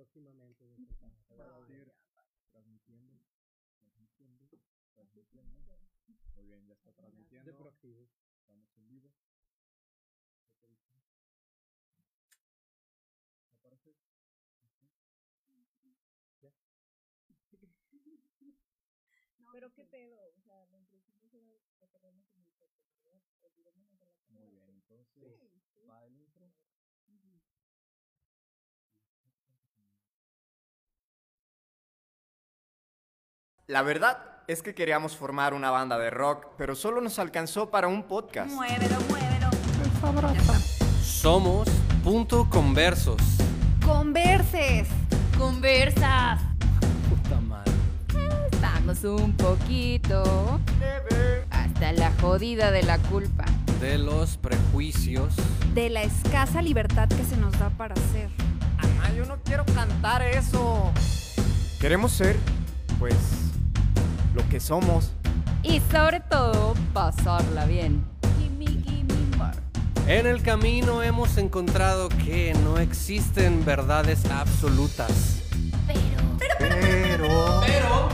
próximamente. Transmitiendo. Transmitiendo. Transmitiendo. Muy bien, ya está transmitiendo. De proactivo. Estamos en vivo. ¿Me parece? Pero qué pedo, o sea, la introducción era que tenemos en el podcast, ¿verdad? Olvidémonos de la Muy bien, entonces va el intro. La verdad es que queríamos formar una banda de rock, pero solo nos alcanzó para un podcast. Muévelo, muévelo. Somos Punto Conversos. Converses. Conversas. Puta madre. Estamos un poquito hasta la jodida de la culpa. De los prejuicios. De la escasa libertad que se nos da para ser. Ana, yo no quiero cantar eso. Queremos ser, pues, lo que somos. Y sobre todo, pasarla bien. Gimme, gimme more. En el camino hemos encontrado que no existen verdades absolutas. Pero...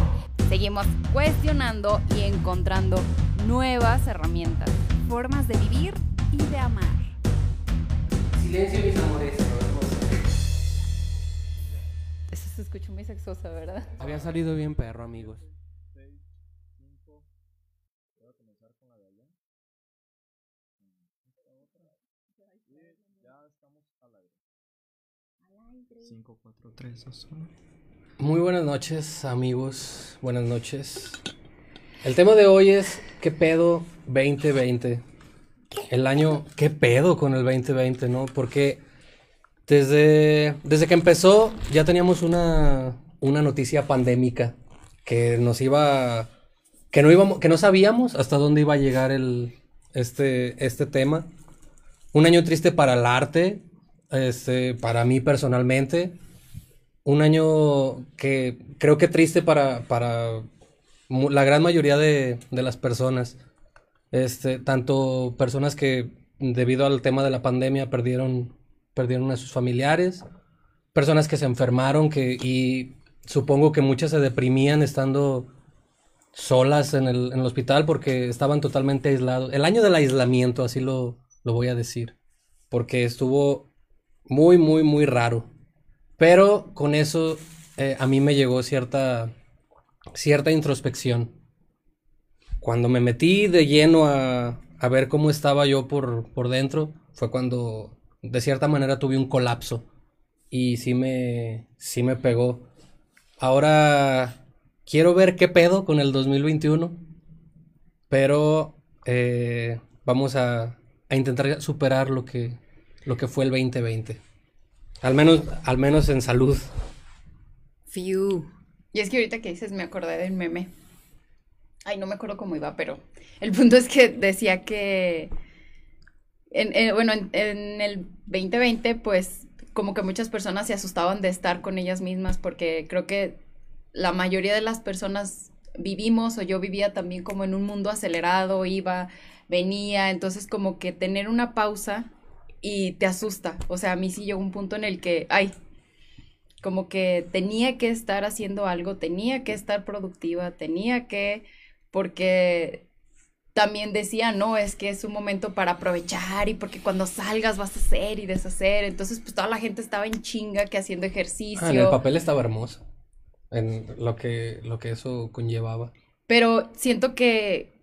Seguimos cuestionando y encontrando nuevas herramientas, formas de vivir y de amar. Silencio, mis amores. Eso se escuchó muy sexosa, ¿verdad? Había salido bien perro, amigos. 6, 5. Voy a comenzar con la de allá. Mm, Esta otra. Y ya estamos al aire. 5, 4, 3, 2, 1. Muy buenas noches, amigos. Buenas noches. El tema de hoy es ¿Qué pedo 2020? El año ¿Qué pedo con el 2020, no? Porque desde, desde que empezó ya teníamos una, una noticia pandémica que nos iba que no íbamos que no sabíamos hasta dónde iba a llegar el este este tema. Un año triste para el arte, este para mí personalmente un año que creo que triste para, para la gran mayoría de, de las personas. Este, tanto personas que debido al tema de la pandemia perdieron, perdieron a sus familiares, personas que se enfermaron que, y supongo que muchas se deprimían estando solas en el, en el hospital porque estaban totalmente aislados. El año del aislamiento, así lo, lo voy a decir, porque estuvo muy, muy, muy raro. Pero con eso eh, a mí me llegó cierta, cierta introspección. Cuando me metí de lleno a, a ver cómo estaba yo por, por dentro, fue cuando de cierta manera tuve un colapso. Y sí me, sí me pegó. Ahora quiero ver qué pedo con el 2021. Pero eh, vamos a, a intentar superar lo que, lo que fue el 2020. Al menos, al menos en salud. Fiu. Y es que ahorita que dices me acordé del meme. Ay, no me acuerdo cómo iba, pero el punto es que decía que, en, en- bueno, en, en el 2020, pues como que muchas personas se asustaban de estar con ellas mismas porque creo que la mayoría de las personas vivimos o yo vivía también como en un mundo acelerado, iba, venía, entonces como que tener una pausa y te asusta. O sea, a mí sí llegó un punto en el que, ay, como que tenía que estar haciendo algo, tenía que estar productiva, tenía que, porque también decía, no, es que es un momento para aprovechar y porque cuando salgas vas a hacer y deshacer. Entonces, pues toda la gente estaba en chinga que haciendo ejercicio. Ah, en el papel estaba hermoso. En lo que, lo que eso conllevaba. Pero siento que,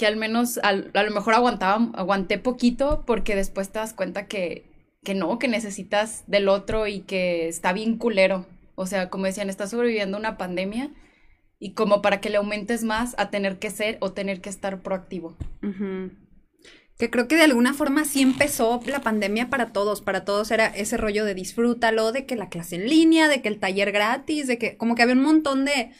que al menos al- a lo mejor aguantaba, aguanté poquito porque después te das cuenta que, que no, que necesitas del otro y que está bien culero. O sea, como decían, estás sobreviviendo a una pandemia y como para que le aumentes más a tener que ser o tener que estar proactivo. Que creo que de alguna forma sí empezó la pandemia para todos, para todos era ese rollo de disfrútalo, de que la clase en línea, de que el taller gratis, de que como que había un montón de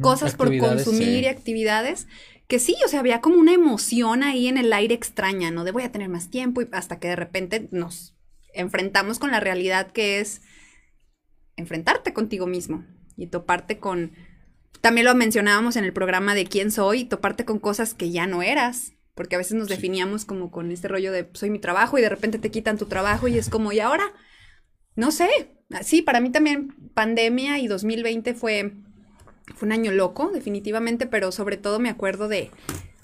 cosas por consumir sí. y actividades, que sí, o sea, había como una emoción ahí en el aire extraña, ¿no? De voy a tener más tiempo y hasta que de repente nos enfrentamos con la realidad que es enfrentarte contigo mismo y toparte con, también lo mencionábamos en el programa de quién soy, toparte con cosas que ya no eras, porque a veces nos definíamos como con este rollo de soy mi trabajo y de repente te quitan tu trabajo y es como, ¿y ahora? No sé, Ah, sí, para mí también pandemia y 2020 fue, fue un año loco, definitivamente, pero sobre todo me acuerdo de,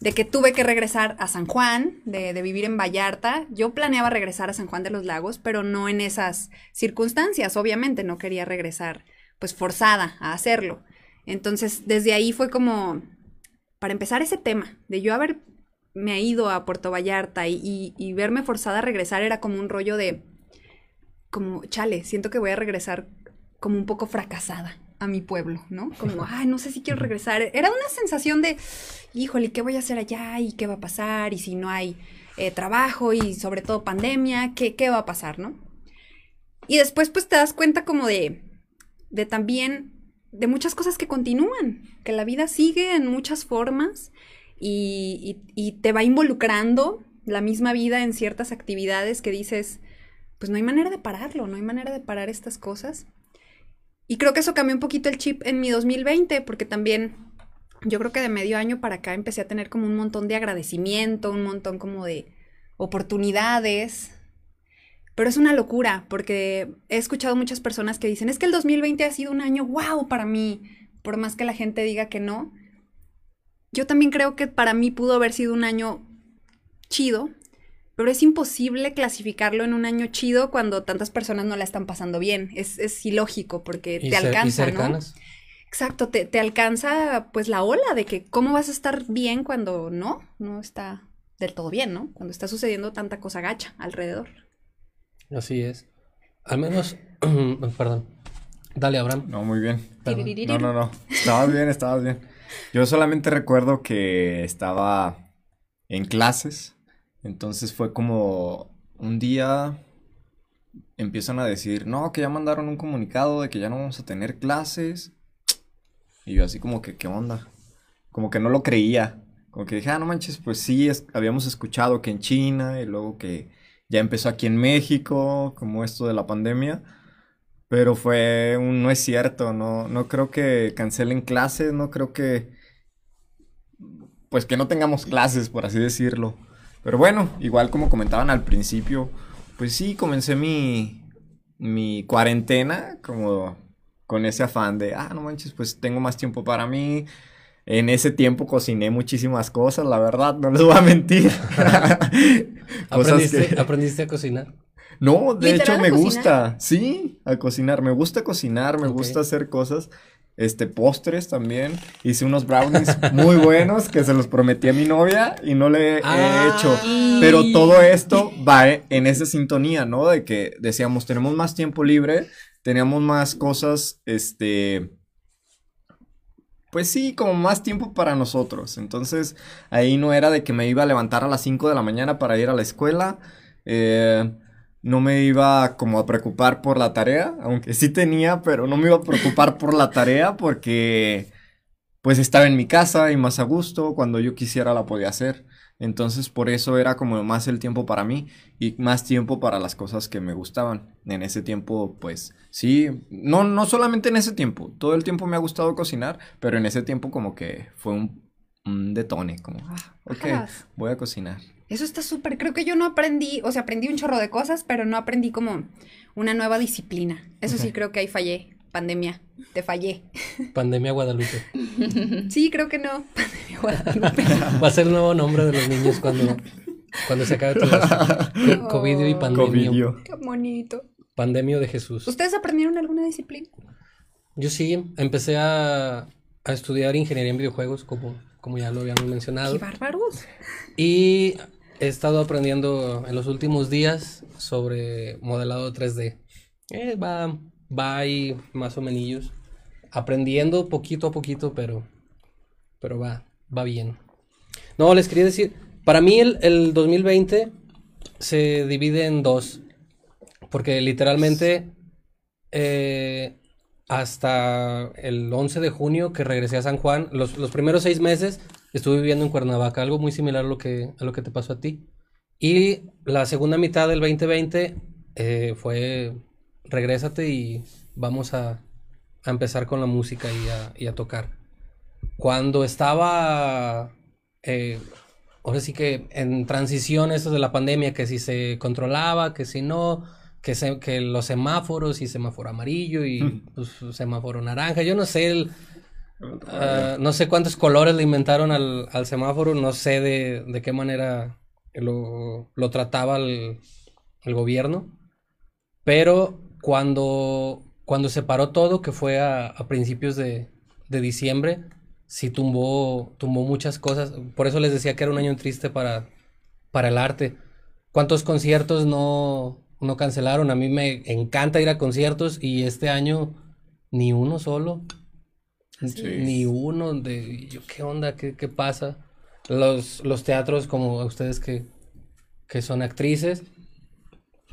de que tuve que regresar a San Juan, de, de, vivir en Vallarta. Yo planeaba regresar a San Juan de los Lagos, pero no en esas circunstancias, obviamente, no quería regresar pues forzada a hacerlo. Entonces, desde ahí fue como, para empezar ese tema, de yo haber me ido a Puerto Vallarta y, y verme forzada a regresar era como un rollo de como, chale, siento que voy a regresar como un poco fracasada a mi pueblo, ¿no? Como, ay, no sé si quiero regresar. Era una sensación de, híjole, ¿qué voy a hacer allá? ¿Y qué va a pasar? ¿Y si no hay eh, trabajo y sobre todo pandemia? ¿qué, ¿Qué va a pasar, no? Y después pues te das cuenta como de, de también, de muchas cosas que continúan, que la vida sigue en muchas formas y, y, y te va involucrando la misma vida en ciertas actividades que dices, pues no hay manera de pararlo, no hay manera de parar estas cosas. Y creo que eso cambió un poquito el chip en mi 2020, porque también yo creo que de medio año para acá empecé a tener como un montón de agradecimiento, un montón como de oportunidades. Pero es una locura, porque he escuchado muchas personas que dicen, es que el 2020 ha sido un año wow para mí, por más que la gente diga que no. Yo también creo que para mí pudo haber sido un año chido, pero es imposible clasificarlo en un año chido cuando tantas personas no la están pasando bien. Es, es ilógico porque te alcanza, ¿no? Exacto, te, te, alcanza pues la ola de que cómo vas a estar bien cuando no, no está del todo bien, ¿no? Cuando está sucediendo tanta cosa gacha alrededor. Así es. Al menos, perdón. Dale, Abraham. No, muy bien. No, no, no. Estabas bien, estabas bien. Yo solamente recuerdo que estaba en clases entonces fue como un día empiezan a decir, no, que ya mandaron un comunicado de que ya no vamos a tener clases. Y yo así como que, ¿qué onda? Como que no lo creía. Como que dije, ah, no manches, pues sí, habíamos escuchado que en China y luego que ya empezó aquí en México, como esto de la pandemia. Pero fue un, no es cierto, no, no creo que cancelen clases, no creo que, pues que no tengamos clases, por así decirlo. Pero bueno, igual como comentaban al principio, pues sí, comencé mi, mi cuarentena como con ese afán de, ah, no manches, pues tengo más tiempo para mí. En ese tiempo cociné muchísimas cosas, la verdad, no les voy a mentir. ¿Aprendiste, ¿Aprendiste a cocinar? No, de hecho me gusta, sí, a cocinar. Me gusta cocinar, me gusta hacer cosas este, postres también. Hice unos brownies muy buenos que se los prometí a mi novia y no le he ah. hecho. Pero todo esto va en esa sintonía, ¿no? De que decíamos, tenemos más tiempo libre, teníamos más cosas, este... Pues sí, como más tiempo para nosotros. Entonces, ahí no era de que me iba a levantar a las 5 de la mañana para ir a la escuela. Eh, no me iba como a preocupar por la tarea, aunque sí tenía, pero no me iba a preocupar por la tarea porque pues estaba en mi casa y más a gusto, cuando yo quisiera la podía hacer. Entonces por eso era como más el tiempo para mí y más tiempo para las cosas que me gustaban. En ese tiempo pues sí, no, no solamente en ese tiempo, todo el tiempo me ha gustado cocinar, pero en ese tiempo como que fue un, un detone, como, ah, ok, voy a cocinar. Eso está súper. Creo que yo no aprendí, o sea, aprendí un chorro de cosas, pero no aprendí como una nueva disciplina. Eso sí creo que ahí fallé. Pandemia, te fallé. Pandemia Guadalupe. Sí, creo que no. Pandemia Guadalupe. Va a ser el nuevo nombre de los niños cuando, cuando se acabe todo esto. COVID y pandemia. Qué bonito. Pandemia de Jesús. ¿Ustedes aprendieron alguna disciplina? Yo sí, empecé a, a estudiar ingeniería en videojuegos, como, como ya lo habíamos mencionado. ¡Qué bárbaros! Y he estado aprendiendo en los últimos días sobre modelado 3D. Eh, va, va ahí más o menos aprendiendo poquito a poquito, pero, pero va, va bien. No, les quería decir, para mí el, el 2020 se divide en dos, porque literalmente eh, hasta el 11 de junio que regresé a San Juan, los, los primeros seis meses estuve viviendo en Cuernavaca, algo muy similar a lo que, a lo que te pasó a ti. Y la segunda mitad del 2020 eh, fue regrésate y vamos a, a, empezar con la música y a, y a tocar. Cuando estaba, eh, ahora sí que en transición eso de la pandemia, que si se controlaba, que si no, que, que los semáforos y semáforo amarillo y pues, semáforo naranja, yo no sé el, ah, no sé cuántos colores le inventaron al, semáforo, no sé de, qué manera lo, trataba el, gobierno, pero cuando, cuando se paró todo, que fue a, principios de, de, diciembre, sí tumbó, tumbó muchas cosas, por eso les decía que era un año triste para, para el arte. ¿Cuántos conciertos no, no cancelaron. A mí me encanta ir a conciertos y este año ni uno solo. Ni uno de yo, ¿qué onda? ¿Qué, qué pasa? Los, los teatros como ustedes que, que son actrices,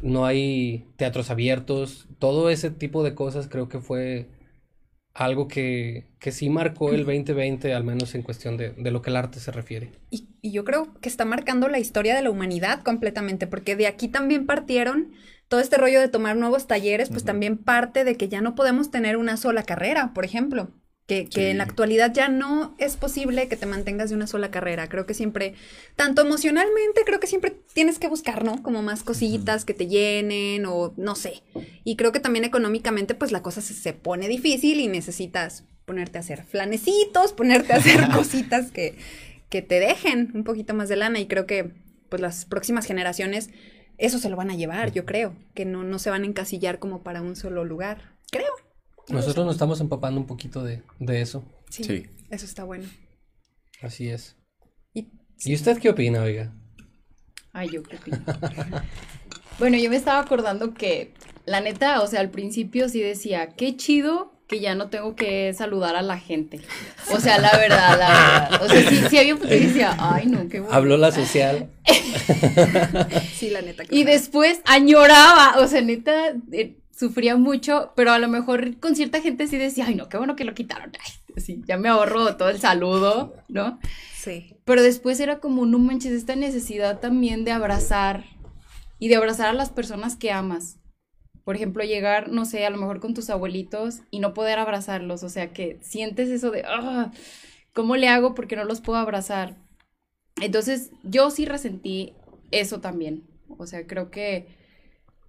no hay teatros abiertos, todo ese tipo de cosas creo que fue algo que, que sí marcó el 2020, al menos en cuestión de, de lo que el arte se refiere. Y, y, yo creo que está marcando la historia de la humanidad completamente, porque de aquí también partieron todo este rollo de tomar nuevos talleres, pues también parte de que ya no podemos tener una sola carrera, por ejemplo. Que, que, en la actualidad ya no es posible que te mantengas de una sola carrera. Creo que siempre, tanto emocionalmente, creo que siempre tienes que buscar, ¿no? Como más cositas que te llenen o no sé. Y creo que también económicamente, pues la cosa se, se pone difícil y necesitas ponerte a hacer flanecitos, ponerte a hacer cositas que, que te dejen un poquito más de lana. Y creo que, pues las próximas generaciones eso se lo van a llevar, yo creo, que no, no se van a encasillar como para un solo lugar, creo. Nosotros nos estamos empapando un poquito de, eso. Sí, Eso está bueno. Así es. ¿Y, usted qué opina, oiga? Ay, yo qué opino. bueno, yo me estaba acordando que, la neta, o sea, al principio sí decía, qué chido que ya no tengo que saludar a la gente. O sea, la verdad, la verdad. O sea, sí, sí había que decía, ay, no, qué bueno. Habló la social. sí, la neta. Y después añoraba, o sea, neta, eh, sufría mucho, pero a lo mejor con cierta gente sí decía, ay, no, qué bueno que lo quitaron. Ay, ya me ahorro todo el saludo, ¿no? Sí. Pero después era como, no manches, esta necesidad también de abrazar y de abrazar a las personas que amas. Por ejemplo, llegar, no sé, a lo mejor con tus abuelitos y no poder abrazarlos, o sea, que sientes eso de, ah, ¿cómo le hago porque no los puedo abrazar? Entonces, yo sí resentí eso también. O sea, creo que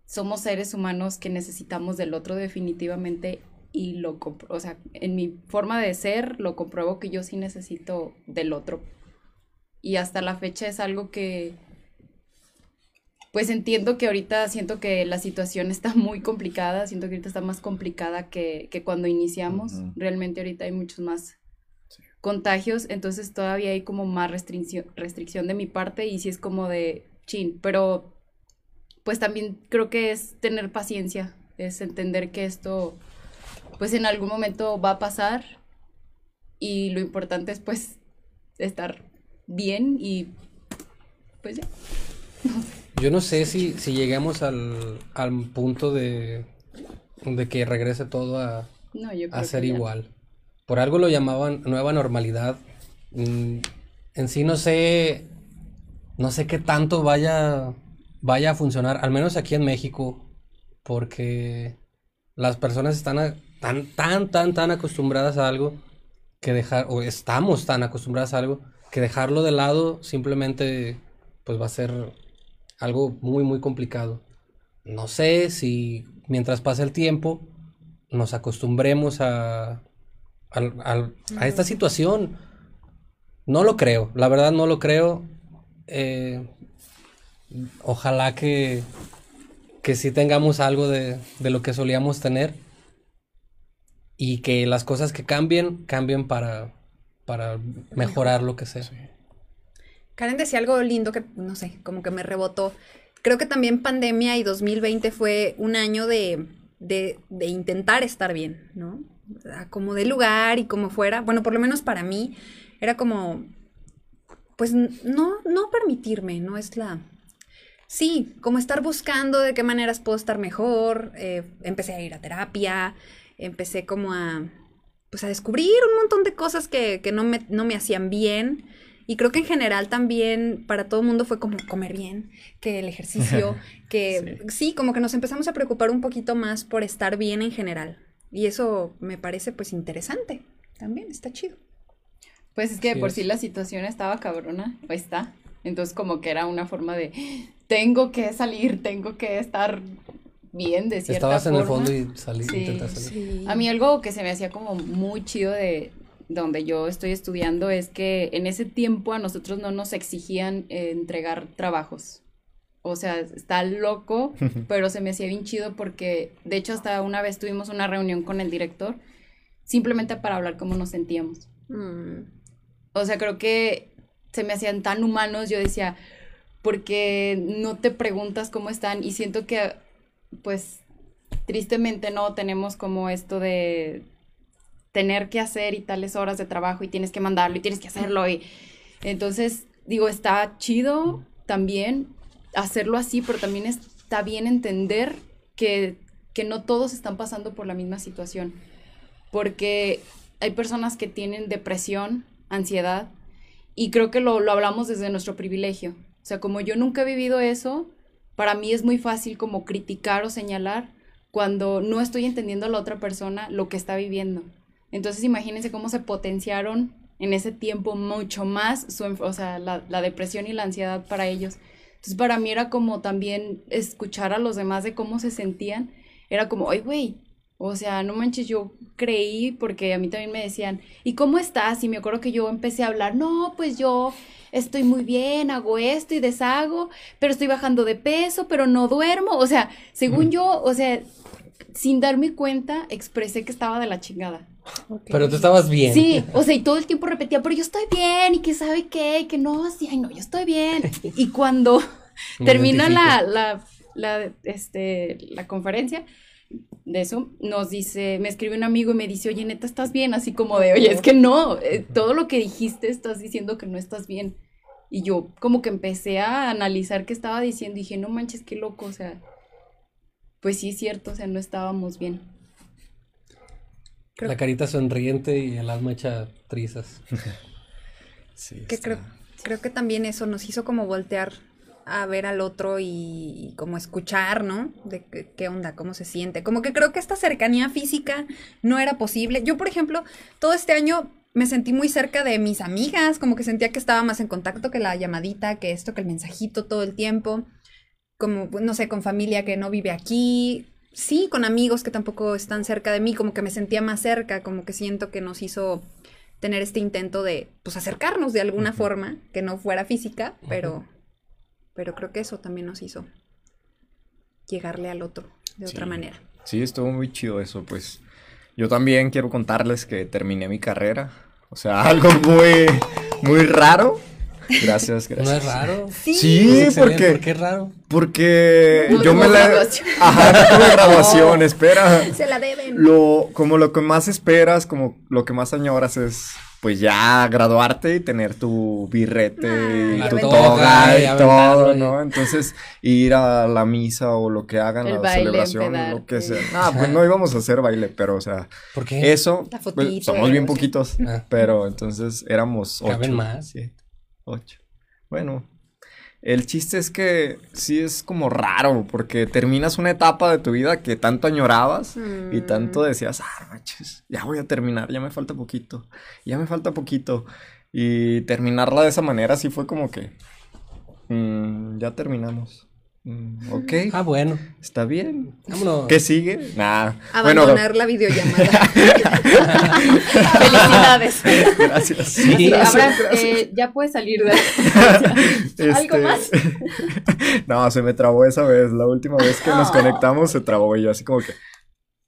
somos seres humanos que necesitamos del otro definitivamente y lo o sea, en mi forma de ser lo compruebo que yo sí necesito del otro. Y hasta la fecha es algo que pues entiendo que ahorita siento que la situación está muy complicada, siento que ahorita está más complicada que, cuando iniciamos. Realmente ahorita hay muchos más contagios, entonces todavía hay como más restricción, restricción de mi parte y sí es como de chin, pero pues también creo que es tener paciencia, es entender que esto pues en algún momento va a pasar y lo importante es pues estar bien y pues ya. Yo no sé si, si lleguemos al, punto de, de que regrese todo a, a ser igual. Por algo lo llamaban nueva normalidad. Mm, en sí no sé, no sé qué tanto vaya, vaya a funcionar, al menos aquí en México, porque las personas están tan, tan, tan, tan acostumbradas a algo que dejar, o estamos tan acostumbradas a algo, que dejarlo de lado simplemente pues va a ser algo muy, muy complicado. No sé si mientras pasa el tiempo nos acostumbremos a, a, esta situación. No lo creo, la verdad no lo creo. Eh, ojalá que, que sí tengamos algo de, de, lo que solíamos tener y que las cosas que cambien, cambien para, para mejorar lo que sea. Karen decía algo lindo que, no sé, como que me rebotó. Creo que también pandemia y 2020 fue un año de, de, de intentar estar bien, ¿no? como de lugar y como fuera, bueno, por lo menos para mí, era como, pues no, no permitirme, no es la... Sí, como estar buscando de qué maneras puedo estar mejor, eh, empecé a ir a terapia, empecé como a, pues a descubrir un montón de cosas que, que no, me, no me hacían bien. Y creo que en general también para todo el mundo fue como comer bien, que el ejercicio, que sí. como que nos empezamos a preocupar un poquito más por estar bien en general. Y eso me parece pues interesante. También está chido. Pues es que por sí la situación estaba cabrona, o está. Entonces como que era una forma de, tengo que salir, tengo que estar bien de cierta Estabas en el fondo y salí, sí, Sí. A mí algo que se me hacía como muy chido de donde yo estoy estudiando es que en ese tiempo a nosotros no nos exigían eh, entregar trabajos. O sea, está loco, pero se me hacía bien chido porque, de hecho, hasta una vez tuvimos una reunión con el director simplemente para hablar cómo nos sentíamos. Mm. O sea, creo que se me hacían tan humanos, yo decía, porque no te preguntas cómo están y siento que, pues, tristemente no tenemos como esto de tener que hacer y tales horas de trabajo y tienes que mandarlo y tienes que hacerlo y entonces digo, está chido también hacerlo así, pero también está bien entender que, que no todos están pasando por la misma situación, porque hay personas que tienen depresión, ansiedad, y creo que lo, lo hablamos desde nuestro privilegio. O sea, como yo nunca he vivido eso, para mí es muy fácil como criticar o señalar cuando no estoy entendiendo a la otra persona lo que está viviendo. Entonces imagínense cómo se potenciaron en ese tiempo mucho más su, o sea, la, la, depresión y la ansiedad para ellos. Entonces para mí era como también escuchar a los demás de cómo se sentían. Era como, ay, güey, o sea, no manches, yo creí porque a mí también me decían, ¿y cómo estás? Y me acuerdo que yo empecé a hablar, no, pues yo estoy muy bien, hago esto y deshago, pero estoy bajando de peso, pero no duermo. O sea, según yo, o sea, sin darme cuenta, expresé que estaba de la chingada. Pero tú estabas bien. Sí, o sea, y todo el tiempo repetía, pero yo estoy bien, y que sabe qué, y que no, sí, ay, no, yo estoy bien. Y cuando termina la, la, la, este, la conferencia de eso, nos dice, me escribe un amigo y me dice, oye, neta, ¿estás bien? Así como de, oye, es que no, eh, todo lo que dijiste estás diciendo que no estás bien. Y yo como que empecé a analizar qué estaba diciendo y dije, no manches, qué loco, o sea, pues sí es cierto, o sea, no estábamos bien. La carita sonriente y el alma hecha trizas. sí, que creo, creo que también eso nos hizo como voltear a ver al otro y, como escuchar, ¿no? De qué, onda, cómo se siente. Como que creo que esta cercanía física no era posible. Yo, por ejemplo, todo este año me sentí muy cerca de mis amigas, como que sentía que estaba más en contacto que la llamadita, que esto, que el mensajito todo el tiempo. Como, no sé, con familia que no vive aquí sí, con amigos que tampoco están cerca de mí, como que me sentía más cerca, como que siento que nos hizo tener este intento de, pues, acercarnos de alguna forma, que no fuera física, pero, pero creo que eso también nos hizo llegarle al otro de otra manera. Sí, estuvo muy chido eso, pues. Yo también quiero contarles que terminé mi carrera. O sea, algo muy, muy raro. Gracias, gracias. ¿No es raro? Sí, sí porque. ¿Por qué es raro? Porque yo me la. Ajá, no tuve graduación, espera. Se la deben. Lo, como lo que más esperas, como lo que más añoras es. Pues ya graduarte y tener tu birrete y tu toga y, todo, ¿no? Entonces, ir a la misa o lo que hagan, la celebración, lo que sea. Ah, pues no íbamos a hacer baile, pero, o sea. ¿Por qué? Eso. Pues, somos bien poquitos. Ah. Pero entonces éramos ocho. ¿Caben más? Sí. 8. Bueno, el chiste es que sí es como raro, porque terminas una etapa de tu vida que tanto añorabas y tanto mm. decías, ah, manches, ya voy a terminar, ya me falta poquito, ya me falta poquito. Y terminarla de esa manera sí fue como que, mm, ya terminamos. Mm, ok. Ah, bueno. Está bien. Vámonos. ¿Qué sigue? Nah. Abandonar la videollamada. Felicidades. Gracias. Sí, Ahora eh, ya puedes salir de algo este, más. no, se me trabó esa vez. La última vez que nos conectamos se trabó y yo así como que.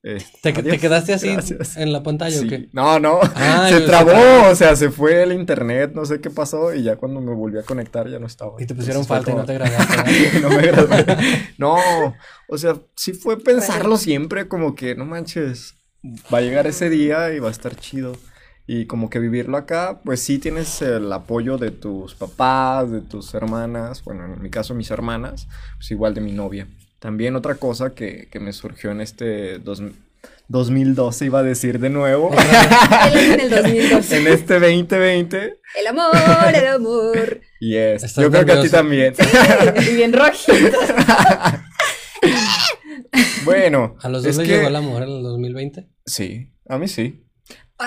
¿Te, quedaste así en la pantalla o qué? No, no, ah, se trabó, o sea, se fue el internet, no sé qué pasó y ya cuando me volví a conectar ya no estaba. Y te pusieron falta y no te grabaste. no me grabé. No, o sea, sí fue pensarlo siempre como que, no manches, va a llegar ese día y va a estar chido. Y como que vivirlo acá, pues sí tienes el apoyo de tus papás, de tus hermanas, bueno, en mi caso mis hermanas, pues igual de mi novia. También otra cosa que, me surgió en este 2012, iba a decir de nuevo. en el 2012. en este 2020. El amor, el amor. Yes. Yo creo que a ti también. y bien rojito. bueno. ¿A los dos les llegó el amor en el 2020? Sí, a mí sí.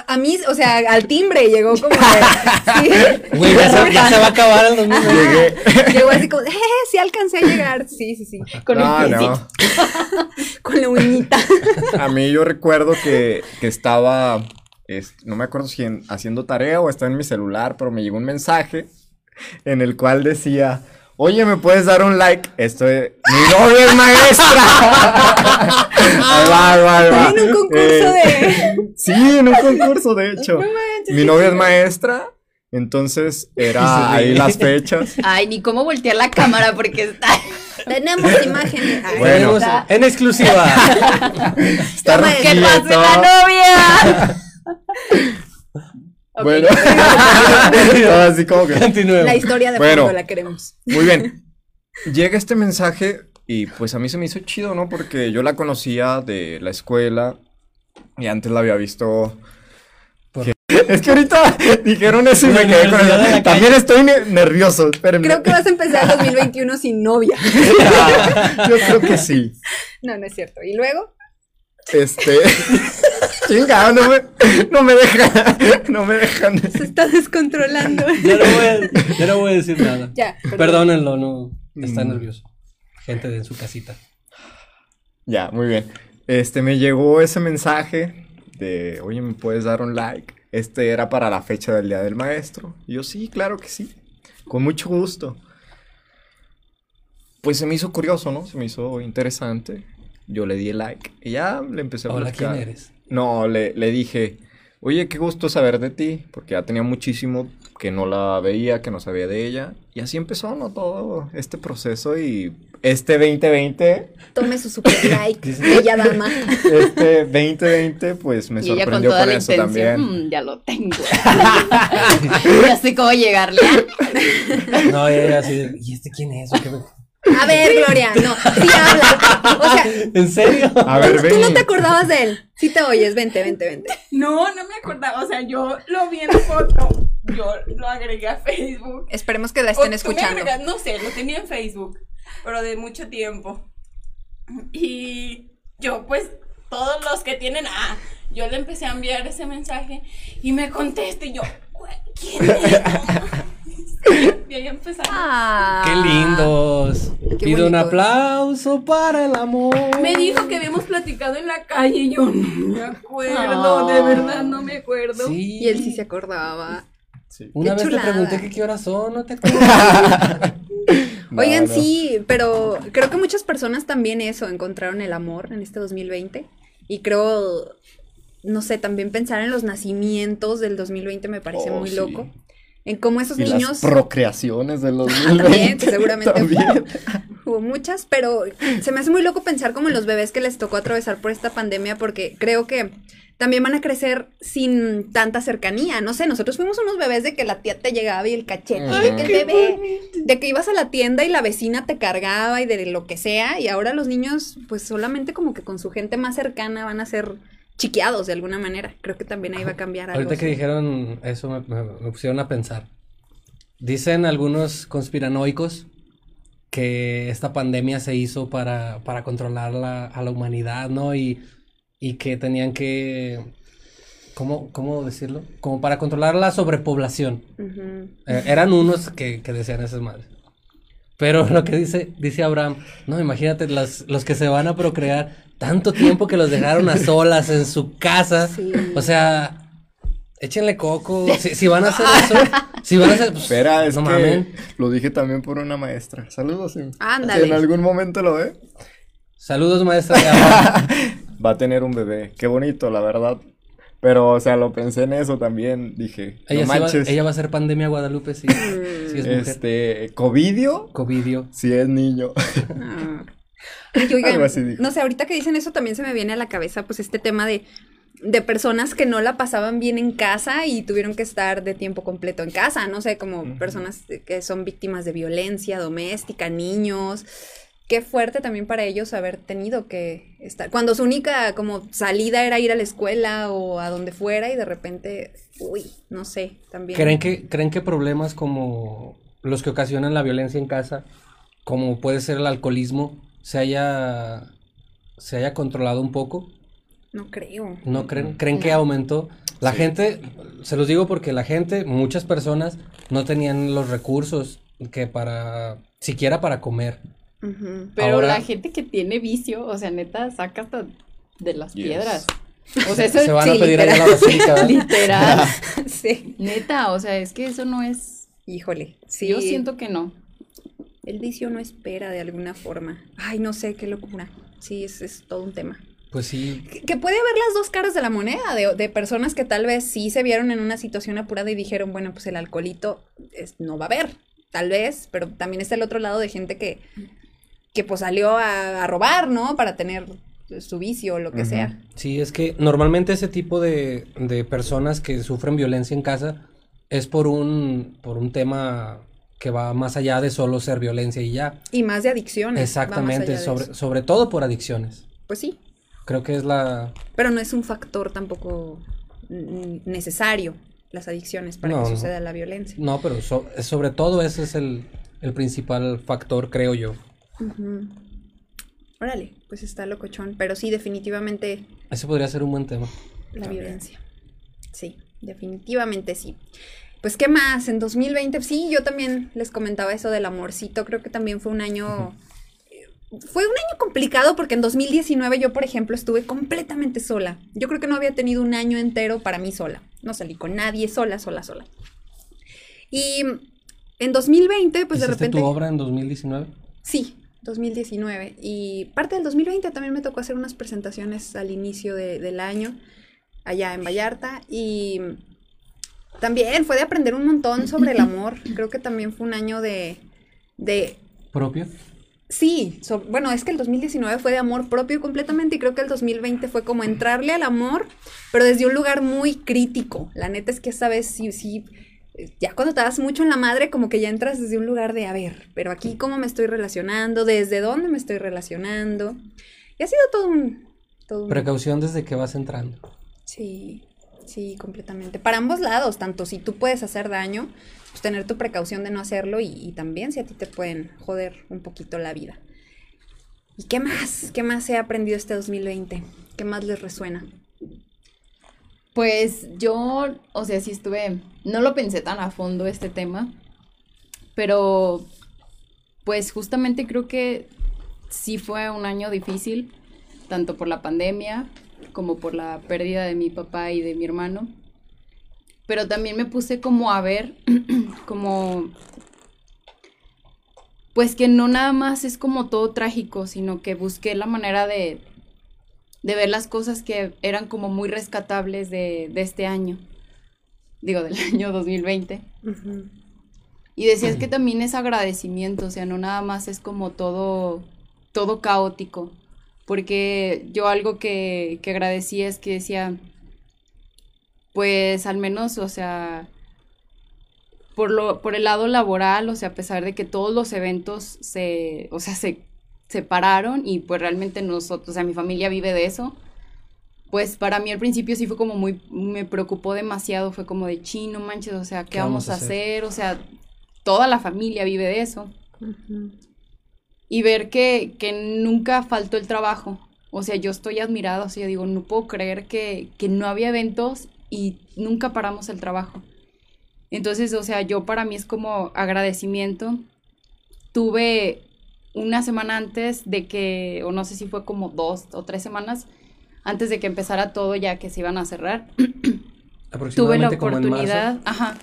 A, mí, o sea, al timbre llegó como de, ¿sí? Güey, ya, se, va a acabar el domingo. Llegué. Llegó así como, eh, sí alcancé a llegar. Sí, sí, sí. Con no, el no. Con la uñita. A mí yo recuerdo que, que estaba, no me acuerdo si haciendo tarea o estaba en mi celular, pero me llegó un mensaje en el cual decía Oye, ¿me puedes dar un like? Esto es... ¡Mi novia es maestra! ahí va, ahí va, ahí va. En un concurso de... Eh, sí, en un concurso, de hecho. Mi novia es maestra. Entonces, era ahí las fechas. Ay, ni cómo voltear la cámara porque está... Tenemos imágenes. bueno, en exclusiva. está ¿Qué pasa la novia? Bueno, así como que. La historia de bueno, la queremos. Muy bien. Llega este mensaje y pues a mí se me hizo chido, ¿no? Porque yo la conocía de la escuela y antes la había visto. Es que ahorita dijeron eso y me quedé con eso. También estoy nervioso, espérenme. Creo que vas a empezar el 2021 sin novia. yo creo que sí. No, no es cierto. ¿Y luego? Este. Chingado, no me, no me dejan. No me dejan. Se está descontrolando. Ya no voy a, ya no voy a decir nada. Ya. Perdónenlo, no. Está mm. nervioso. Gente de en su casita. Ya, muy bien. Este, me llegó ese mensaje de, oye, ¿me puedes dar un like? Este era para la fecha del Día del Maestro. Y yo, sí, claro que sí. Con mucho gusto. Pues se me hizo curioso, ¿no? Se me hizo interesante. Yo le di el like y ya le empecé a Hola, ¿quién eres? No, le, le dije, oye, qué gusto saber de ti, porque ya tenía muchísimo que no la veía, que no sabía de ella. Y así empezó, ¿no? Todo este proceso y este 2020... Tome su super like, bella dama. Este 2020, pues me sorprendió con, eso también. Mm, ya lo tengo. ya sé cómo llegarle. no, ella así, ¿y este quién es? ¿Qué a ver, Gloria, no, sí habla. O sea, ¿en serio? A ver, Tú no te acordabas de él. Sí te oyes, vente, vente, vente. No, no me acordaba. O sea, yo lo vi en foto. Yo lo agregué a Facebook. Esperemos que la estén escuchando. no sé, lo tenía en Facebook, pero de mucho tiempo. Y yo, pues, todos los que tienen, ah, yo le empecé a enviar ese mensaje y me contesta y yo, ¿quién es? y ahí empezaron. Ah, ¡Qué lindos! Pido un aplauso para el amor. Me dijo que habíamos platicado en la calle y yo no me acuerdo, de verdad no me acuerdo. Y él sí se acordaba. Una vez te pregunté que qué horas son, no te acuerdas. Oigan, sí, pero creo que muchas personas también eso, encontraron el amor en este 2020. Y creo, no sé, también pensar en los nacimientos del 2020 me parece oh, muy loco en cómo esos y niños... Las procreaciones de los También, seguramente hubo muchas, pero se me hace muy loco pensar como en los bebés que les tocó atravesar por esta pandemia, porque creo que también van a crecer sin tanta cercanía. No sé, nosotros fuimos unos bebés de que la tía te llegaba y el cachete, de que el bebé, de que ibas a la tienda y la vecina te cargaba y de lo que sea, y ahora los niños, pues solamente como que con su gente más cercana van a ser chiqueados de alguna manera. Creo que también ahí va a cambiar algo. Ahorita que dijeron eso me, pusieron a pensar. Dicen algunos conspiranoicos que esta pandemia se hizo para, para controlar a la humanidad, ¿no? Y, y que tenían que... ¿Cómo, ¿Cómo decirlo? Como para controlar la sobrepoblación. Eh, eran unos que, que decían esas madres. Pero lo que dice, dice Abraham, no, imagínate los, los que se van a procrear tanto tiempo que los dejaron a solas en su casa. O sea, échenle coco. Si, van a hacer eso, si van a hacer. Pues, Espera, es que lo dije también por una maestra. Saludos. Ándale. Si en algún momento lo ve. Saludos, maestra. Va a tener un bebé. Qué bonito, la verdad. Pero, o sea, lo pensé en eso también. Dije, ella, no manches. va, ella va a ser pandemia Guadalupe, sí. sí es este, ¿Covidio? Covidio. Si es niño. Ah no sé, ahorita que dicen eso también se me viene a la cabeza pues este tema de, de personas que no la pasaban bien en casa y tuvieron que estar de tiempo completo en casa, no sé, como personas que son víctimas de violencia doméstica, niños. Qué fuerte también para ellos haber tenido que estar. Cuando su única como salida era ir a la escuela o a donde fuera y de repente, uy, no sé, también. ¿Creen que, ¿creen que problemas como los que ocasionan la violencia en casa, como puede ser el alcoholismo, se haya, se haya controlado un poco? No creo. ¿No creen? ¿Creen que aumentó? La Sí. gente, se los digo porque la gente, muchas personas no tenían los recursos que para, siquiera para comer. Pero Ahora- la gente que tiene vicio, o sea, neta, saca hasta de las Yes. piedras. O sea, eso Se van a pedir allá a la basílica. ¿verdad? literal. Sí. Neta, o sea, es que eso no es. Híjole. Sí. Yo siento que no. El vicio no espera de alguna forma. Ay, no sé, qué locura. Sí, es, es todo un tema. Pues sí, Que, que puede haber las dos caras de la moneda, de, de personas que tal vez sí se vieron en una situación apurada y dijeron, bueno, pues el alcoholito es- no va a haber, tal vez, pero también está el otro lado de gente que, que pues salió a, a robar, ¿no? Para tener su vicio o lo que sea. sí, es que normalmente ese tipo de, de personas que sufren violencia en casa es por un, por un tema que va más allá de solo ser violencia y ya. Y más de adicciones. Exactamente, sobre, eso. sobre todo por adicciones. Pues sí, Creo que es la... pero no es un factor tampoco necesario las adicciones para No, que suceda la violencia. No, pero so- sobre todo ese es el, el principal factor, creo yo. Órale, pues está locochón, pero sí, definitivamente Ese podría ser un buen tema. La violencia. Sí, definitivamente sí. Pues, ¿qué más? En 2020, sí, yo también les comentaba eso del amorcito. Creo que también fue un año. eh, Fue un año complicado porque en 2019 yo, por ejemplo, estuve completamente sola. Yo creo que no había tenido un año entero para mí sola. No salí con nadie, sola, sola, sola. Y en 2020, pues de ¿Hiciste repente. tu obra en 2019? Sí, 2019. Y parte del 2020 también me tocó hacer unas presentaciones al inicio de- del año, allá en Vallarta. Y también fue de aprender un montón sobre el amor. Creo que también fue un año de... de ¿Propio? sí, so- bueno, es que el 2019 fue de amor propio completamente y creo que el 2020 fue como entrarle al amor, pero desde un lugar muy crítico. La neta es que esa vez sí, sí, ya cuando te das mucho en la madre, como que ya entras desde un lugar de, a ver, pero aquí cómo me estoy relacionando, desde dónde me estoy relacionando. Y ha sido todo un... Todo un- Precaución desde que vas entrando. Sí, sí, completamente. Para ambos lados, tanto si tú puedes hacer daño, pues tener tu precaución de no hacerlo y, también si a ti te pueden joder un poquito la vida. ¿Y qué más? ¿Qué más he aprendido este 2020? ¿Qué más les resuena? Pues yo, o sea, sí estuve, no lo pensé tan a fondo este tema, pero pues justamente creo que sí fue un año difícil, tanto por la pandemia como por la pérdida de mi papá y de mi hermano. Pero también me puse como a ver, como, pues que no nada más es como todo trágico, sino que busqué la manera de, de ver las cosas que eran como muy rescatables de, de este año, digo, del año 2020. Y decías que también es agradecimiento, o sea, no nada más es como todo, todo caótico, porque yo algo que, que agradecí es que decía, pues al menos, o sea, por, lo, por el lado laboral, o sea, a pesar de que todos los eventos se, o sea, se separaron y pues realmente nosotros, o sea, mi familia vive de eso, pues para mí al principio sí fue como muy, me preocupó demasiado, fue como de chino, manches, o sea, ¿qué, vamos a hacer? O sea, toda la familia vive de eso. Y ver que, que nunca faltó el trabajo. O sea, yo estoy admirada, o sea, digo, no puedo creer que, que no había eventos y nunca paramos el trabajo. Entonces, o sea, yo para mí es como agradecimiento. Tuve una semana antes de que, o no sé si fue como dos o tres semanas, antes de que empezara todo ya que se iban a cerrar, tuve la oportunidad, ajá,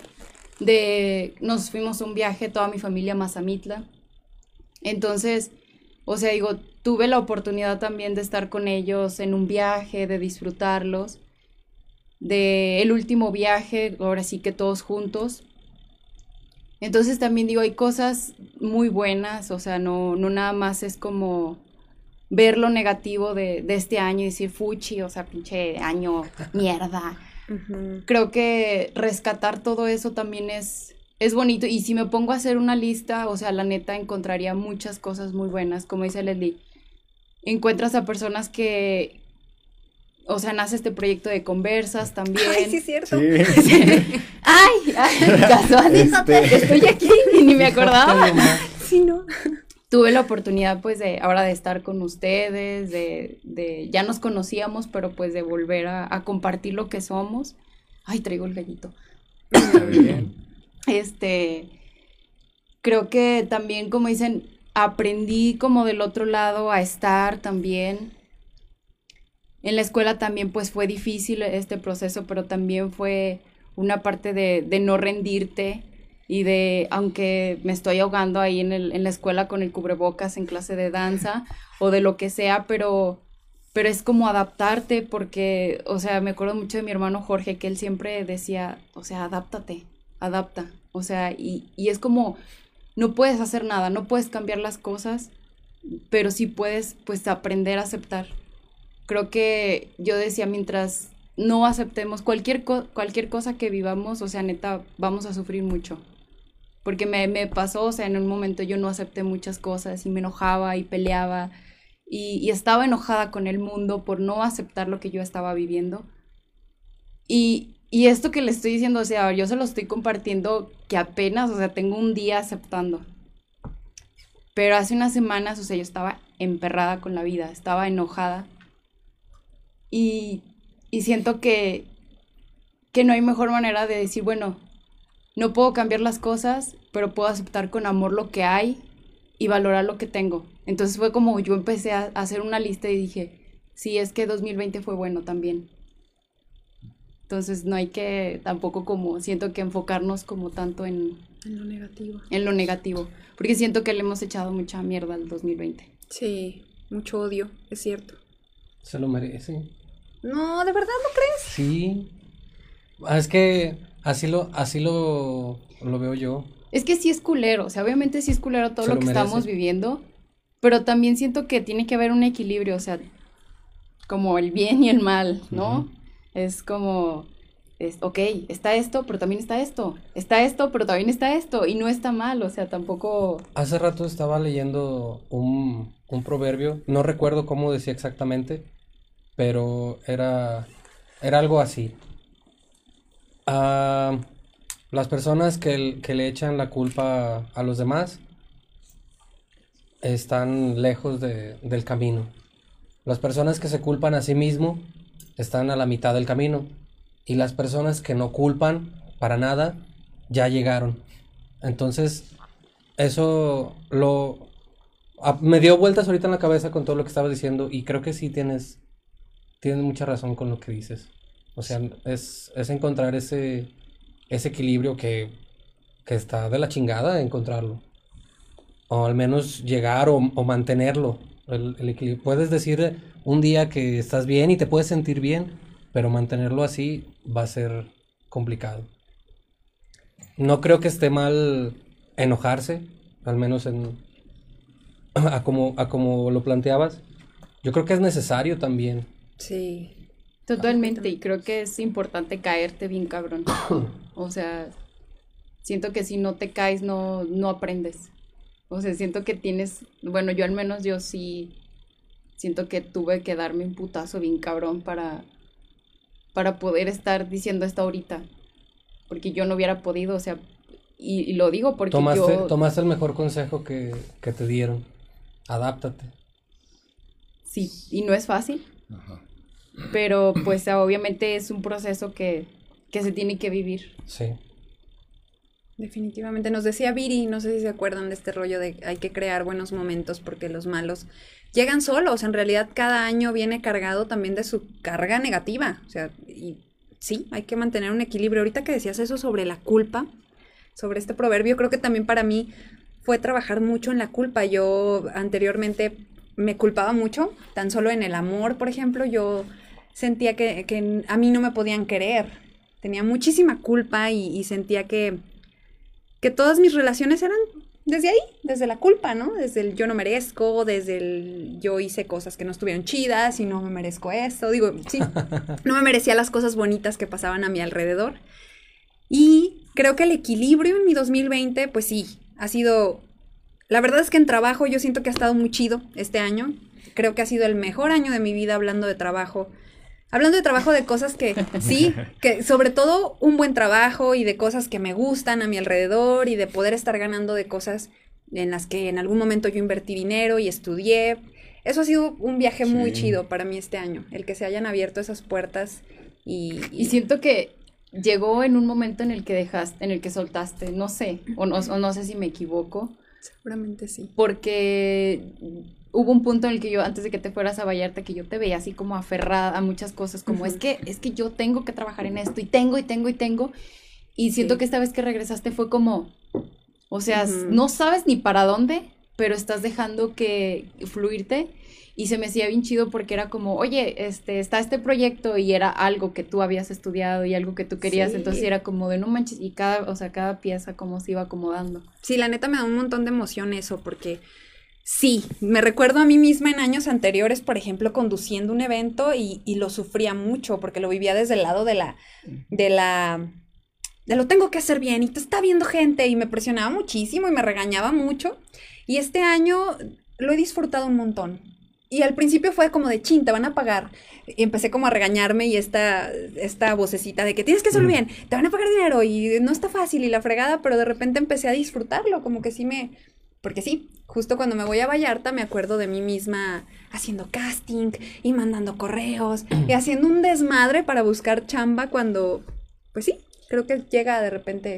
de, nos fuimos un viaje, toda mi familia a Mazamitla. Entonces, o sea, digo, tuve la oportunidad también de estar con ellos en un viaje, de disfrutarlos, de el último viaje, ahora sí que todos juntos. Entonces también digo, hay cosas muy buenas, o sea, no, no nada más es como ver lo negativo de, de este año y decir, fuchi, o sea, pinche año, mierda creo que rescatar todo eso también es, es bonito. Y si me pongo a hacer una lista, o sea, la neta encontraría muchas cosas muy buenas. Como dice Leslie, encuentras a personas que, o sea, nace este proyecto de conversas también. Ay, sí, es cierto. Sí. Ay, ay, casualmente, Este. estoy aquí y ni me acordaba. Sí, ¿no? Tuve la oportunidad, pues, de ahora de estar con ustedes, de, de ya nos conocíamos, pero pues de volver a, a compartir lo que somos. Ay, traigo el gallito. Está bien. Este, creo que también, como dicen, aprendí como del otro lado a estar también. En la escuela también pues fue difícil este proceso, pero también fue una parte de, de no rendirte y de, aunque me estoy ahogando ahí en, el, en la escuela con el cubrebocas en clase de danza o de lo que sea, pero, pero es como adaptarte porque, o sea, me acuerdo mucho de mi hermano Jorge que él siempre decía, o sea, adáptate, adapta, o sea, y, y es como, no puedes hacer nada, no puedes cambiar las cosas, pero sí puedes, pues, aprender a aceptar. Creo que yo decía, mientras no aceptemos cualquier, cualquier cosa que vivamos, o sea, neta, vamos a sufrir mucho. Porque me, me pasó, o sea, en un momento yo no acepté muchas cosas y me enojaba y peleaba y estaba enojada con el mundo por no aceptar lo que yo estaba viviendo. Y, y esto que le estoy diciendo, o sea, yo se lo estoy compartiendo que apenas, o sea, tengo un día aceptando. Pero hace unas semanas, o sea, yo estaba emperrada con la vida, estaba enojada. Y, y siento que, que no hay mejor manera de decir, bueno, no puedo cambiar las cosas, pero puedo aceptar con amor lo que hay y valorar lo que tengo. Entonces fue como yo empecé a, hacer una lista y dije, sí, es que 2020 fue bueno también. Entonces no hay que tampoco como, siento que enfocarnos como tanto en, En lo negativo. en lo negativo, porque siento que le hemos echado mucha mierda al 2020. Sí, mucho odio, es cierto. Se lo merece. No, ¿de verdad no crees? Sí. Ah, Es que así lo, así lo, lo veo yo. Es que sí es culero, o sea, obviamente sí es culero todo Se lo lo que estamos viviendo, pero también siento que tiene que haber un equilibrio, o sea, como el bien y el mal, ¿no? Es como, es, ok, está esto, pero también está esto, está esto, pero también está esto, y no está mal, o sea, tampoco... Hace rato estaba leyendo un, un proverbio, no recuerdo cómo decía exactamente, pero era, era algo así. Ah, las personas que, que le echan la culpa a los demás están lejos de- del camino. Las personas que se culpan a sí mismo están a la mitad del camino. Y las personas que no culpan para nada ya llegaron. Entonces, eso lo a- me dio vueltas ahorita en la cabeza con todo lo que estabas diciendo y creo que sí tienes tienes mucha razón con lo que dices. O sea, es, es encontrar ese ese equilibrio que, que está de la chingada encontrarlo. O al menos llegar o, o mantenerlo. El, el equilibrio. Puedes decir un día que estás bien y te puedes sentir bien, pero mantenerlo así va a ser complicado. No creo que esté mal enojarse, al menos en a como, a como lo planteabas. Yo creo que es necesario también. Sí. Totalmente, y creo que es importante caerte bien cabrón. O sea, siento que si no te caes no, no aprendes. O sea, siento que tienes, bueno, yo al menos yo sí siento que tuve que darme un putazo bien cabrón para, para poder estar diciendo esto ahorita. Porque yo no hubiera podido, o sea, y, y lo digo porque Tomaste, yo... tomaste el mejor consejo que, que te dieron. Adáptate. Sí, y no es fácil, Ajá. pero pues obviamente es un proceso que, que se tiene que vivir. Sí. Definitivamente. Nos decía Viri, no sé si se acuerdan de este rollo de hay que crear buenos momentos porque los malos llegan solos. En realidad cada año viene cargado también de su carga negativa. O sea, y sí, hay que mantener un equilibrio. Ahorita que decías eso sobre la culpa, sobre este proverbio, creo que también para mí fue trabajar mucho en la culpa. Yo anteriormente me culpaba mucho, tan solo en el amor, por ejemplo, yo sentía que, a mí no me podían querer. Tenía muchísima culpa y sentía que, que todas mis relaciones eran desde ahí, desde la culpa, ¿no? Desde el yo no merezco, desde el yo hice cosas que no estuvieron chidas y no me merezco esto. Digo, sí, no me merecía las cosas bonitas que pasaban a mi alrededor. Y creo que el equilibrio en mi 2020, pues sí, ha sido... La verdad es que en trabajo yo siento que ha estado muy chido este año. Creo que ha sido el mejor año de mi vida hablando de trabajo. Hablando de trabajo de cosas que sí, que sobre todo un buen trabajo y de cosas que me gustan a mi alrededor y de poder estar ganando de cosas en las que en algún momento yo invertí dinero y estudié. Eso ha sido un viaje muy chido para mí este año, el que se hayan abierto esas puertas y, Y siento que llegó en un momento en el que dejaste, en el que soltaste, no sé, o no, o no sé si me equivoco, Seguramente sí. porque hubo un punto en el que yo, antes de que te fueras a Vallarta, que yo te veía así como aferrada a muchas cosas, como es que, es que yo tengo que trabajar en esto, y tengo, y tengo, y tengo, y siento Sí. que esta vez que regresaste fue como, o sea, no sabes ni para dónde, pero estás dejando que fluirte, y se me hacía bien chido porque era como, oye, este, está este proyecto y era algo que tú habías estudiado y algo que tú querías, Sí. entonces era como de no manches, y cada, o sea, cada pieza como se iba acomodando. Sí, la neta me da un montón de emoción eso, porque sí, me recuerdo a mí misma en años anteriores, por ejemplo, conduciendo un evento y, y lo sufría mucho, porque lo vivía desde el lado de la, de la, de lo tengo que hacer bien y te está viendo gente y me presionaba muchísimo y me regañaba mucho. Y este año lo he disfrutado un montón. Y al principio fue como de chin, te van a pagar. Y empecé como a regañarme y esta, esta vocecita de que tienes que hacerlo bien, te van a pagar dinero y no está fácil y la fregada, pero de repente empecé a disfrutarlo, como que sí me... Porque sí, justo cuando me voy a Vallarta me acuerdo de mí misma haciendo casting y mandando correos y haciendo un desmadre para buscar chamba cuando, pues sí, creo que llega de repente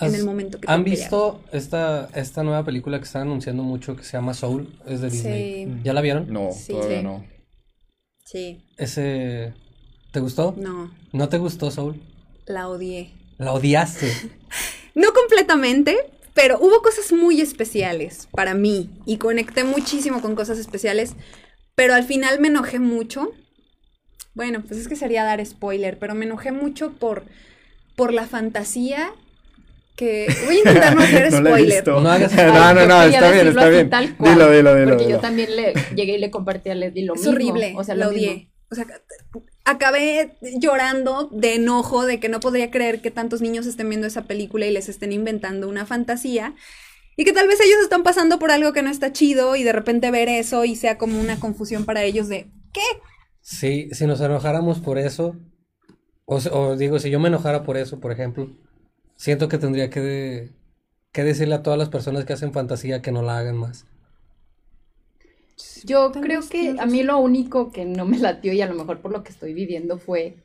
en ¿Has- el momento que ¿Han visto esta, esta nueva película que están anunciando mucho que se llama Soul? Es de Disney. Sí. ¿Ya la vieron? No, Sí, todavía sí. no. Sí, Ese... ¿Te gustó? no, ¿No te gustó Soul? la odié. La odiaste. No completamente, pero hubo cosas muy especiales para mí y conecté muchísimo con cosas especiales, pero al final me enojé mucho. Bueno, pues es que sería dar spoiler, pero me enojé mucho por, por la fantasía que... Voy a intentar no hacer No spoiler. No hagas- no, no, no, está bien, decirlo está bien. tal cual, Dilo, dilo, dilo. Porque dilo. yo también le llegué y le compartí a Leslie lo Es mismo. horrible, O sea, lo mismo. odié. O sea, acabé llorando de enojo de que no podría creer que tantos niños estén viendo esa película y les estén inventando una fantasía. Y que tal vez ellos están pasando por algo que no está chido y de repente ver eso y sea como una confusión para ellos de ¿qué? Sí, si nos enojáramos por eso, o, o digo, si yo me enojara por eso, por ejemplo, siento que tendría que, de- que decirle a todas las personas que hacen fantasía que no la hagan más. Yo Tal creo que a mí lo único que no me latió y a lo mejor por lo que estoy viviendo fue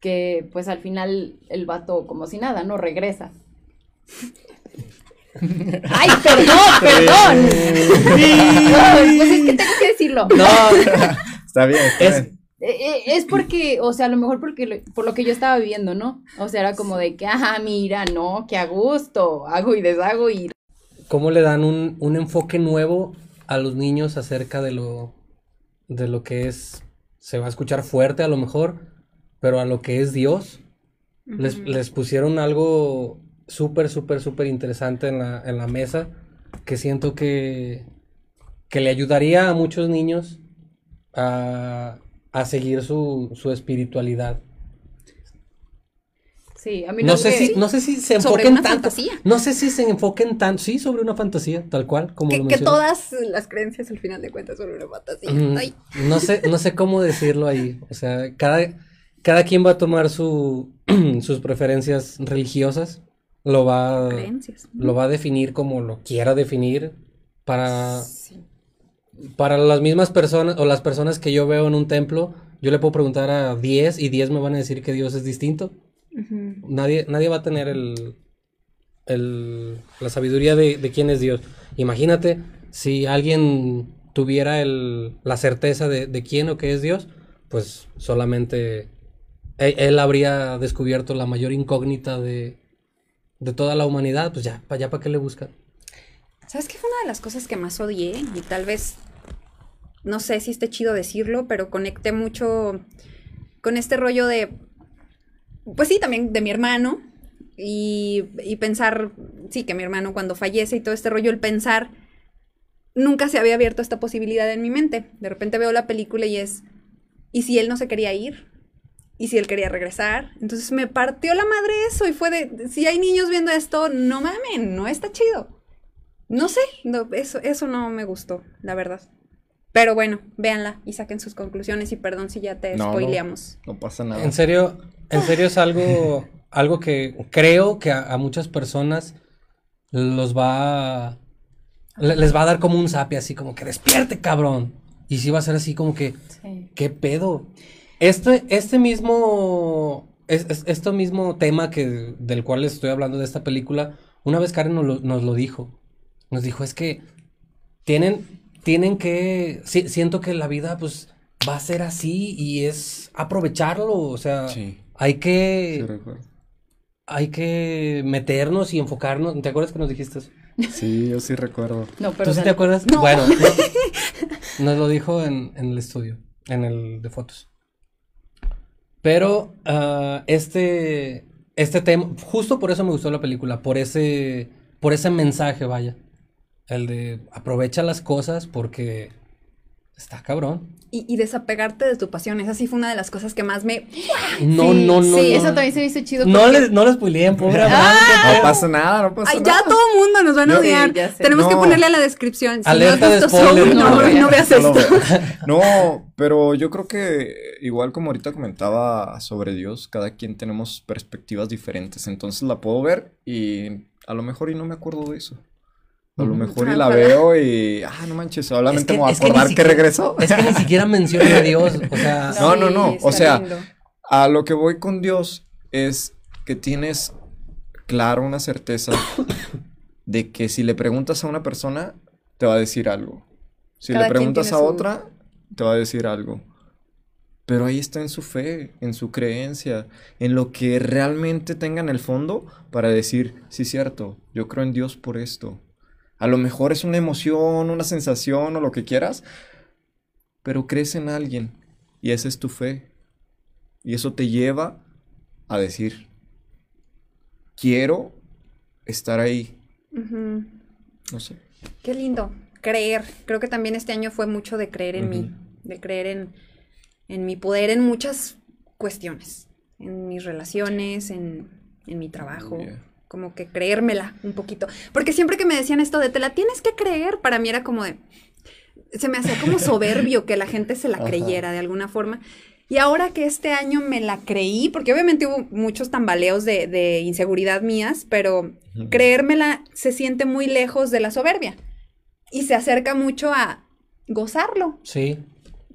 que pues al final el vato como si nada, no regresa. Ay, perdón, perdón. Ay, pues es que tengo que decirlo. No, Está bien, está Es- bien. Eh, eh, Es porque, o sea, a lo mejor porque lo- por lo que yo estaba viviendo, ¿no? O sea, era como de que, ah, mira, no, que a gusto, hago y deshago y ¿cómo le dan un, un enfoque nuevo a los niños acerca de lo, de lo que es, se va a escuchar fuerte a lo mejor, pero a lo que es Dios? Les, les pusieron algo súper, súper, súper interesante en la, en la mesa que siento que, que le ayudaría a muchos niños a, a seguir su, su espiritualidad. Sí, a mí No sé si, no sé si se Sobre enfoquen una tanto. fantasía. No sé si se enfoquen tanto. Sí, sobre una fantasía, tal cual, como Que, lo que todas las creencias al final de cuentas son una fantasía. Mm, Ay, No sé, no sé cómo decirlo ahí. O sea, cada, cada quien va a tomar su, sus preferencias religiosas. Lo va, creencias. lo va a definir como lo quiera definir. Para, para las mismas personas o las personas que yo veo en un templo, yo le puedo preguntar a 10 y 10 me van a decir que Dios es distinto. Nadie, nadie va a tener el, el- la sabiduría de, de quién es Dios. Imagínate si alguien tuviera el, la certeza de, de quién o qué es Dios, pues solamente él, él habría descubierto la mayor incógnita de, de toda la humanidad, pues ya, para allá para qué le buscan. ¿Sabes qué fue una de las cosas que más odié? Y tal vez, no sé si esté chido decirlo, pero conecté mucho con este rollo de, pues sí, también de mi hermano. Y, y pensar, sí, que mi hermano cuando fallece y todo este rollo, el pensar, nunca se había abierto esta posibilidad en mi mente. De repente veo la película y es, ¿y si él no se quería ir? ¿Y si él quería regresar? Entonces me partió la madre eso y fue de, si hay niños viendo esto, no mamen, no está chido. No sé, no, eso, eso no me gustó, la verdad. Pero bueno, véanla y saquen sus conclusiones y perdón si ya te No, no. spoileamos. No pasa nada. En serio, en serio es algo, algo que creo que a, a muchas personas los va a- le- les va a dar como un zape así como que despierte, cabrón. Y sí va a ser así como que Sí. ¿Qué pedo? Este, este mismo, es, es- esto mismo tema que, del cual les estoy hablando de esta película, una vez Karen nos lo, nos lo dijo. Nos dijo, es que tienen, tienen que, si- siento que la vida pues va a ser así y es aprovecharlo, o sea, Sí, hay sí que, recuerdo. hay que meternos y enfocarnos. ¿Te acuerdas que nos dijiste eso? Sí, yo sí recuerdo. No, ¿Tú pero sí te acuerdas? No. Bueno, no- nos lo dijo en, en el estudio, en el de fotos. Pero ah, este, este tema, justo por eso me gustó la película, por ese, por ese mensaje, vaya. El de aprovecha las cosas porque está cabrón. Y, y desapegarte de tu pasión. Esa sí fue una de las cosas que más me. No, Sí, no, no. Sí, no. eso también se me hizo chido. No porque- les, no les spoileen, pobre Abraham. No pasa nada, no pasa Ay, nada. ya todo el mundo nos van a odiar. Sí. Tenemos que ponerle a la descripción. Si Alerta no has visto spoiler. Veas esto. No, pero yo creo que igual como ahorita comentaba sobre Dios, cada quien tenemos perspectivas diferentes, entonces la puedo ver y a lo mejor y no me acuerdo de eso. A lo mejor y la veo y, ah, no manches, solamente Es que- me voy a que acordar que, regresó. Es que ni siquiera menciona a Dios. O sea, No, no, no, o sea, lindo. A lo que voy con Dios es que tienes claro una certeza de que si le preguntas a una persona, te va a decir algo. Si Cada le preguntas a otra, te va a decir algo. Pero ahí está en su fe, en su creencia, en lo que realmente tenga en el fondo para decir, sí, cierto, yo creo en Dios por esto. A lo mejor es una emoción, una sensación o lo que quieras, pero crees en alguien y esa es tu fe. Y eso te lleva a decir, quiero estar ahí. No sé. Qué lindo. Creer. Creo que también este año fue mucho de creer en mí, de creer en, en mi poder en muchas cuestiones, en mis relaciones, en, en mi trabajo. Yeah. Como que creérmela un poquito. Porque siempre que me decían esto de te la tienes que creer, para mí era como de. Se me hacía como soberbio que la gente se la Ajá. creyera de alguna forma. Y ahora que este año me la creí, porque obviamente hubo muchos tambaleos de, de inseguridad mías, pero creérmela se siente muy lejos de la soberbia y se acerca mucho a gozarlo. sí.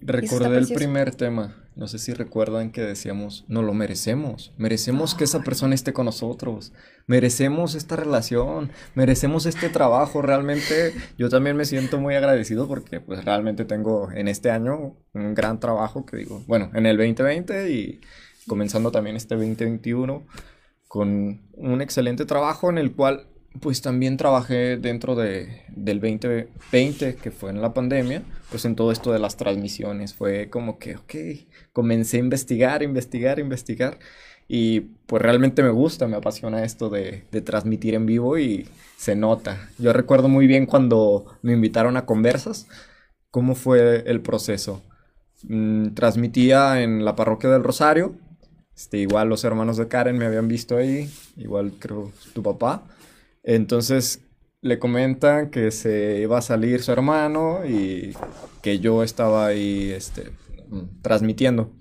Recordé el primer tema. No sé si recuerdan que decíamos, no lo merecemos. Merecemos que esa persona esté con nosotros. Merecemos esta relación. Merecemos este trabajo. Realmente yo también me siento muy agradecido porque pues realmente tengo en este año un gran trabajo que digo, bueno, en el 2020 y comenzando también este 2021 con un excelente trabajo en el cual pues también trabajé dentro de, del 2020, que fue en la pandemia, pues en todo esto de las transmisiones. Fue como que, ok, comencé a investigar, investigar, investigar. Y pues realmente me gusta, me apasiona esto de, de transmitir en vivo y se nota. Yo recuerdo muy bien cuando me invitaron a conversas, cómo fue el proceso. Mm, transmitía en la parroquia del Rosario. Este, igual los hermanos de Karen me habían visto ahí, igual creo tu papá. Entonces le comentan que se iba a salir su hermano y que yo estaba ahí este, mm, transmitiendo.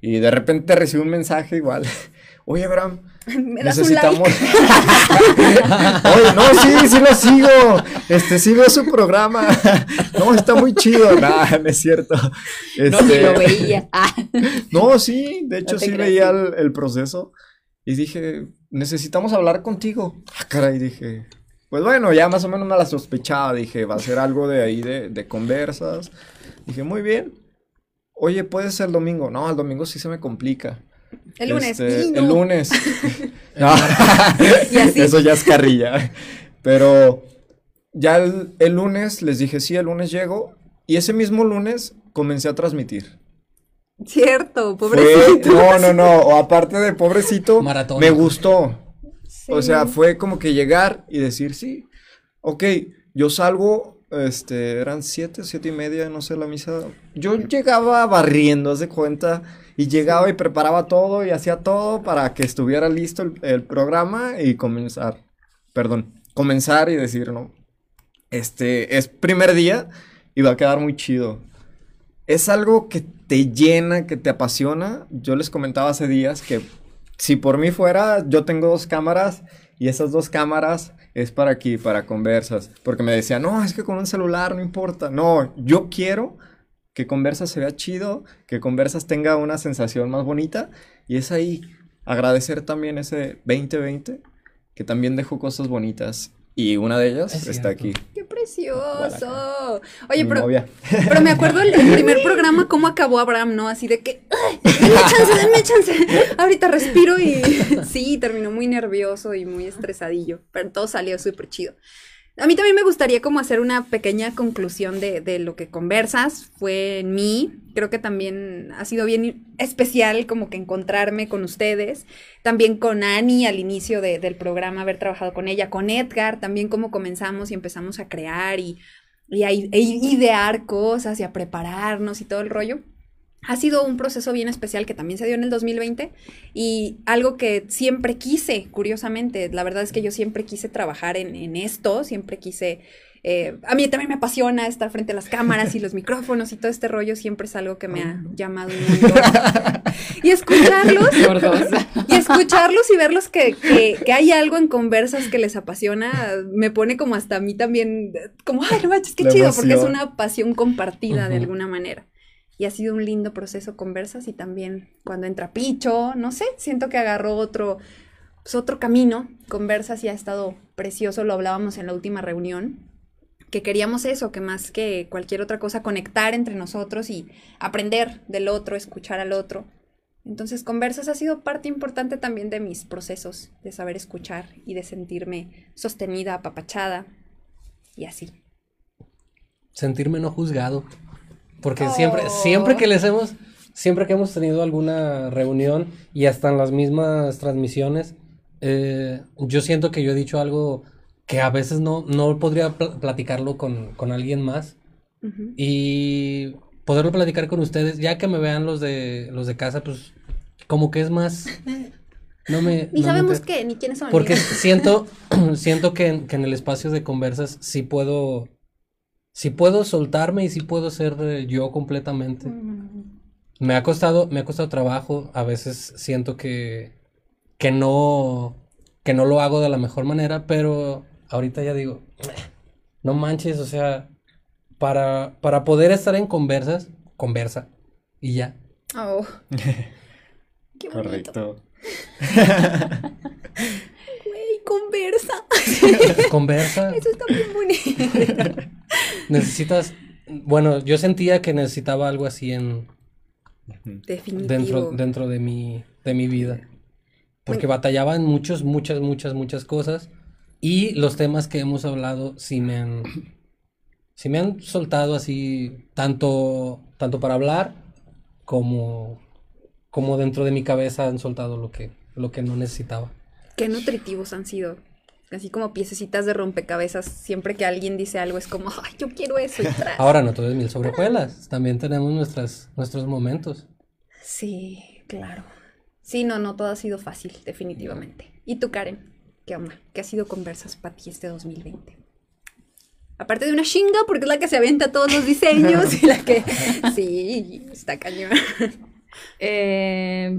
Y de repente recibí un mensaje igual. Oye, Abraham, Me das un like. necesitamos... Oye, no, sí, sí lo sigo. Este, sí veo su programa. No, está muy chido. Nah, no es cierto. No, Este, ni lo veía. No, sí, de hecho No sí veía el proceso y dije, necesitamos hablar contigo. Ah, caray, dije, pues bueno, ya más o menos me la sospechaba, dije, va a ser algo de ahí de, de conversas. Dije, muy bien. Oye, ¿puede ser el domingo? No, el domingo sí se me complica. El lunes. Este. El lunes. No, Y así. Eso ya es carrilla. Pero ya el, el lunes les dije, sí, el lunes llego. Y ese mismo lunes comencé a transmitir. Cierto, Fue- pobrecito. no, no, no. O aparte de pobrecito, Maratón. me gustó. Sí. O sea, fue como que llegar y decir, sí, ok, yo salgo, este, eran siete, siete y media, no sé, la misa. Yo llegaba barriendo, haz de cuenta, y llegaba y preparaba todo y hacía todo para que estuviera listo el, el programa y comenzar, perdón, comenzar y decir, no, este, es primer día y va a quedar muy chido. Es algo que te llena, que te apasiona. Yo les comentaba hace días que si por mí fuera, yo tengo dos cámaras y esas dos cámaras es para aquí, para conversas. Porque me decían, no, es que con un celular no importa. No, yo quiero que conversas se vea chido, que conversas tenga una sensación más bonita y es ahí. agradecer también ese 2020 que también dejó cosas bonitas y una de ellas Es está aquí. ¡Qué precioso! Oye, mi pero, novia. pero me acuerdo el, el primer programa cómo acabó Abraham, ¿no? Así de que, ¡ay! ¡Denme chance, denme chance! Ahorita respiro y sí, terminó muy nervioso y muy estresadillo, pero todo salió súper chido. A mí también me gustaría como hacer una pequeña conclusión de, de lo que conversas. Fue en mí. Creo que también ha sido bien especial como que encontrarme con ustedes. También con Ani al inicio de- del programa, haber trabajado con ella. Con Edgar, también cómo comenzamos y empezamos a crear y, y a e idear cosas y a prepararnos y todo el rollo. Ha sido un proceso bien especial que también se dio en el 2020 y algo que siempre quise, curiosamente, la verdad es que yo siempre quise trabajar en, en esto, siempre quise, eh, a mí también me apasiona estar frente a las cámaras y los micrófonos y todo este rollo, siempre es algo que me ha llamado y escucharlos, y escucharlos y verlos que, que, que hay algo en conversas que les apasiona, me pone como hasta a mí también, como, ay, no manches, qué La chido, porque es una pasión compartida de alguna manera. Y ha sido un lindo proceso conversas y también cuando entra Picho, no sé, siento que agarró otro, pues otro camino. Conversas y ha estado precioso, lo hablábamos en la última reunión, que queríamos eso, que más que cualquier otra cosa, conectar entre nosotros y aprender del otro, escuchar al otro. Entonces, conversas ha sido parte importante también de mis procesos de saber escuchar y de sentirme sostenida, apapachada y así. sentirme no juzgado. Porque siempre, siempre que les hemos, siempre que hemos tenido alguna reunión y hasta en las mismas transmisiones, eh, yo siento que yo he dicho algo que a veces no, no podría pl- platicarlo con, con alguien más. Y poderlo platicar con ustedes, ya que me vean los de los de casa, pues como que es más. No me. Ni no sabemos qué, ni quiénes son. porque siento, siento que en, que en el espacio de conversas sí puedo, sí puedo soltarme y sí puedo ser yo completamente. Me ha costado, me ha costado trabajo. A veces siento que, que no, que no lo hago de la mejor manera, pero ahorita ya digo, no manches, o sea, para, para poder estar en conversas, conversa y ya. Oh. Qué bonito. Correcto. Güey, conversa. Conversa. Eso está bien bonito. Necesitas, bueno, yo sentía que necesitaba algo así en Definitivo. dentro dentro de mi de mi vida. Porque batallaba en muchos muchas muchas muchas cosas y los temas que hemos hablado sí me han sí me han soltado así tanto tanto para hablar como como dentro de mi cabeza han soltado lo que lo que no necesitaba. Qué nutritivos han sido. Así como piececitas de rompecabezas. Siempre que alguien dice algo es como, ay, yo quiero eso y tras. Ahora no todo es mil sobre hojuelas, también tenemos nuestras nuestros momentos. Sí, claro. Sí, no, no, todo ha sido fácil, definitivamente. ¿Y tú, Karen? ¿Qué onda? ¿Qué ha sido conversas para ti este 2020? Aparte de una chinga, porque es la que se avienta todos los diseños y la que... Sí, está cañón. Eh,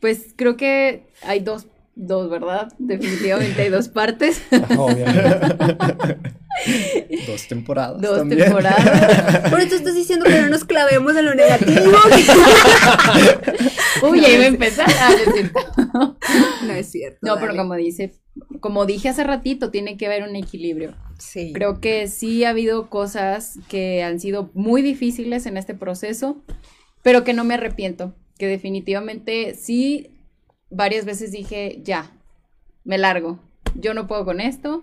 pues creo que hay dos, dos, ¿verdad? Definitivamente hay dos partes, Obviamente. Dos temporadas. dos también. temporadas. Por eso estás diciendo que no nos clavemos en lo negativo. Uy, ahí va a empezar. Ah, no es cierto. No es cierto. No, pero como dice, como dije hace ratito, tiene que haber un equilibrio. Sí. Creo que sí ha habido cosas que han sido muy difíciles en este proceso, pero que no me arrepiento, que definitivamente sí, varias veces dije, ya, me largo, yo no puedo con esto,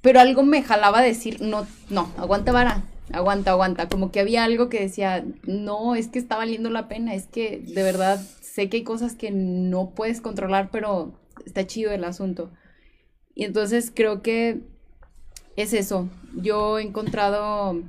pero algo me jalaba a decir, no, no, aguanta vara, aguanta, aguanta, como que había algo que decía, no, es que está valiendo la pena, es que de verdad sé que hay cosas que no puedes controlar, pero está chido el asunto. Y entonces creo que es eso. Yo he encontrado,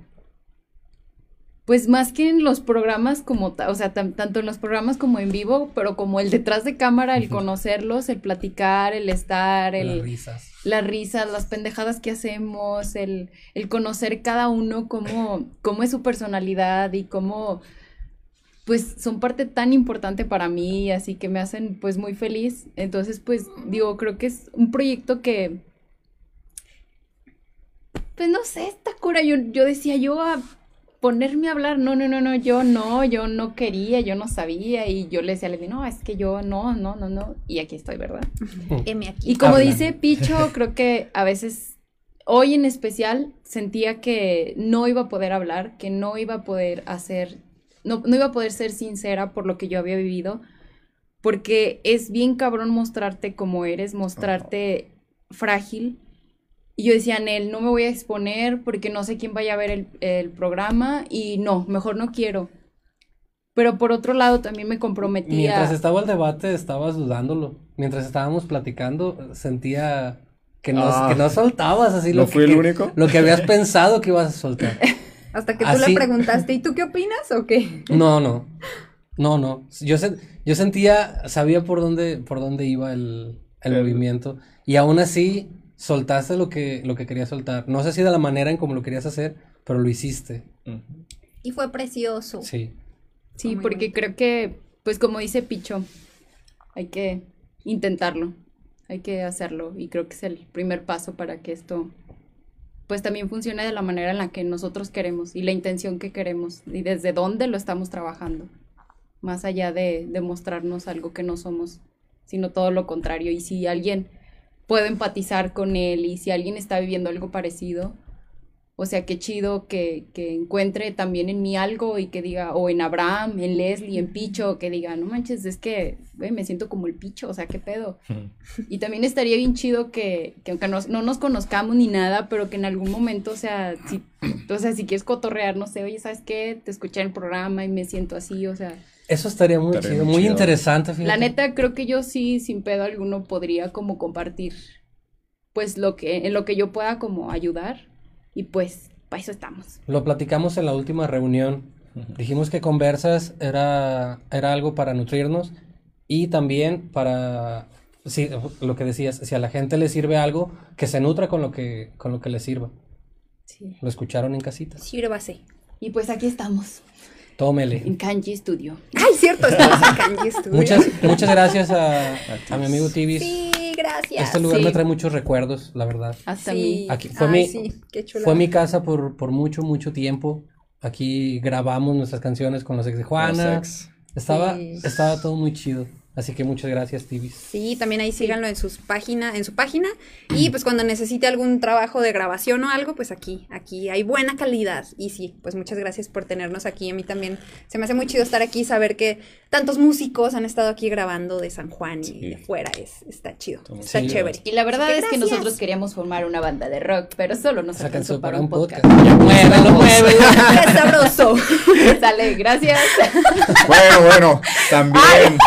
pues más que en los programas como, o sea, tan- tanto en los programas como en vivo, pero como el detrás de cámara, el conocerlos, el platicar, el estar, Las el, risas. las risas, las pendejadas que hacemos, el, el conocer cada uno cómo, cómo es su personalidad y cómo, pues son parte tan importante para mí, así que me hacen pues muy feliz. Entonces, pues digo, creo que es un proyecto que, pues no sé, esta cura, yo, yo decía, yo a ponerme a hablar, no, no, no, no, yo no, yo no quería, yo no sabía y yo le decía a Leslie, no, es que yo no, no, no, no, y aquí estoy, ¿verdad? M aquí. Y como Habla. dice Picho, creo que a veces, hoy en especial, sentía que no iba a poder hablar, que no iba a poder hacer, no, no iba a poder ser sincera por lo que yo había vivido, porque es bien cabrón mostrarte como eres, mostrarte frágil. Y yo decía, Nel, no me voy a exponer porque no sé quién vaya a ver el, el programa y no, mejor no quiero. Pero por otro lado también me comprometía. Mientras estaba el debate, estabas dudándolo. Mientras estábamos platicando, sentía que no, Ah. que no soltabas así ¿No lo fui que, el único? lo que habías pensado que ibas a soltar. Hasta que tú Así- le preguntaste, ¿y tú qué opinas o qué? No, no. No, no. Yo, sen- yo sentía, sabía por dónde, por dónde iba el, el El- movimiento. Y aún así, soltaste lo que, lo que querías soltar. No sé si de la manera en como lo querías hacer, pero lo hiciste. Y fue precioso. Sí. Sí, porque bonito. creo que, pues como dice Picho, hay que intentarlo, hay que hacerlo y creo que es el primer paso para que esto, pues también funcione de la manera en la que nosotros queremos y la intención que queremos y desde dónde lo estamos trabajando, más allá de, de mostrarnos algo que no somos, sino todo lo contrario. Y si alguien puede empatizar con él y si alguien está viviendo algo parecido, o sea, qué chido que, que encuentre también en mí algo y que diga, o en Abraham, en Leslie, en Picho, que diga, no manches, es que me siento como el Picho, o sea, qué pedo. Y también estaría bien chido que, que aunque nos- no nos conozcamos ni nada, pero que en algún momento, o sea, si, o sea, si quieres cotorrear, no sé, oye, ¿sabes qué? Te escuché en el programa y me siento así, o sea, Eso estaría muy Estaría chido, muy chido. interesante, la fíjate. neta creo que yo sí, sin pedo alguno, podría como compartir, pues, lo que, en lo que yo pueda como ayudar y pues, para eso estamos. Lo platicamos en la última reunión. Dijimos que Conversas era, era algo para nutrirnos y también para, sí, lo que decías, si a la gente le sirve algo, que se nutra con lo que, con lo que le sirva. Sí. Lo escucharon en casita. Sírvase. Y pues aquí estamos, Tómele. en Kanji Studio. Ay, cierto, estamos en Kanji Studio. Muchas, muchas gracias a, a mi amigo Tibis. Sí, gracias. Este lugar sí. me trae muchos recuerdos, la verdad. Hasta Sí. mí. Aquí fue Ay, mi- sí, qué chulada. Fue mi casa por, por mucho, mucho tiempo. Aquí grabamos nuestras canciones con los ex de Juana. Los ex. Estaba, Sí. estaba todo muy chido. Así que muchas gracias, Tibis. Sí, también ahí síganlo en sus página, en su página. Y pues cuando necesite algún trabajo de grabación o algo, pues aquí, aquí hay buena calidad. Y sí, pues muchas gracias por tenernos aquí. A mí también se me hace muy chido estar aquí, saber que tantos músicos han estado aquí grabando de San Juan y Sí. de fuera. Es, está chido, Está chido. chévere. Y la verdad Así es que gracias. nosotros queríamos formar una banda de rock, pero solo nos alcanzó para un podcast. Ya muévelo, muévelo. ¡Qué sabroso! Sale, gracias. Bueno, bueno, también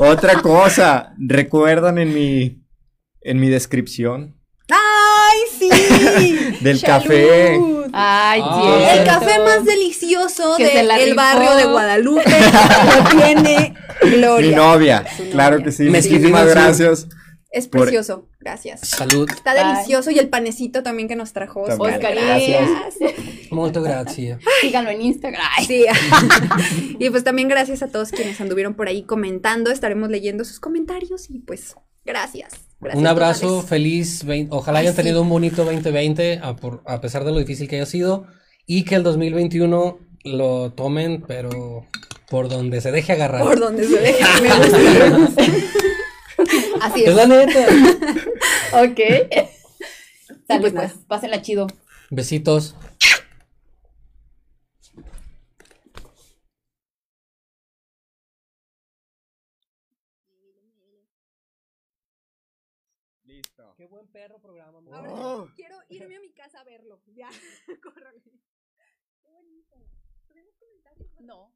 otra cosa, recuerdan en mi en mi descripción ¡Ay, sí! del Salud. café. Ay, Ah. El café más delicioso del barrio de Guadalupe lo tiene Gloria. Mi novia, Su claro novia. que sí. Mezquilina Muchísimas gracias. Es Por- precioso, gracias. Salud. Está delicioso y el panecito también que nos trajo Oscar. También. Oscarín. Muchas gracias. Síganlo en Instagram. Sí. y pues también gracias a todos quienes anduvieron por ahí comentando. Estaremos leyendo sus comentarios y pues gracias. Gracias Un abrazo, totales. feliz. Ojalá Ay, hayan sí. tenido un bonito 2020, a, por- a pesar de lo difícil que haya sido. Y que el 2021 lo tomen, pero por donde se deje agarrar. Por donde se deja. Así Es es. la neta. Ok. Sale, pues pues, pásenla chido. Besitos. Listo. Qué buen perro programa. Ahora quiero irme a mi casa a verlo. Ya, córrele. No.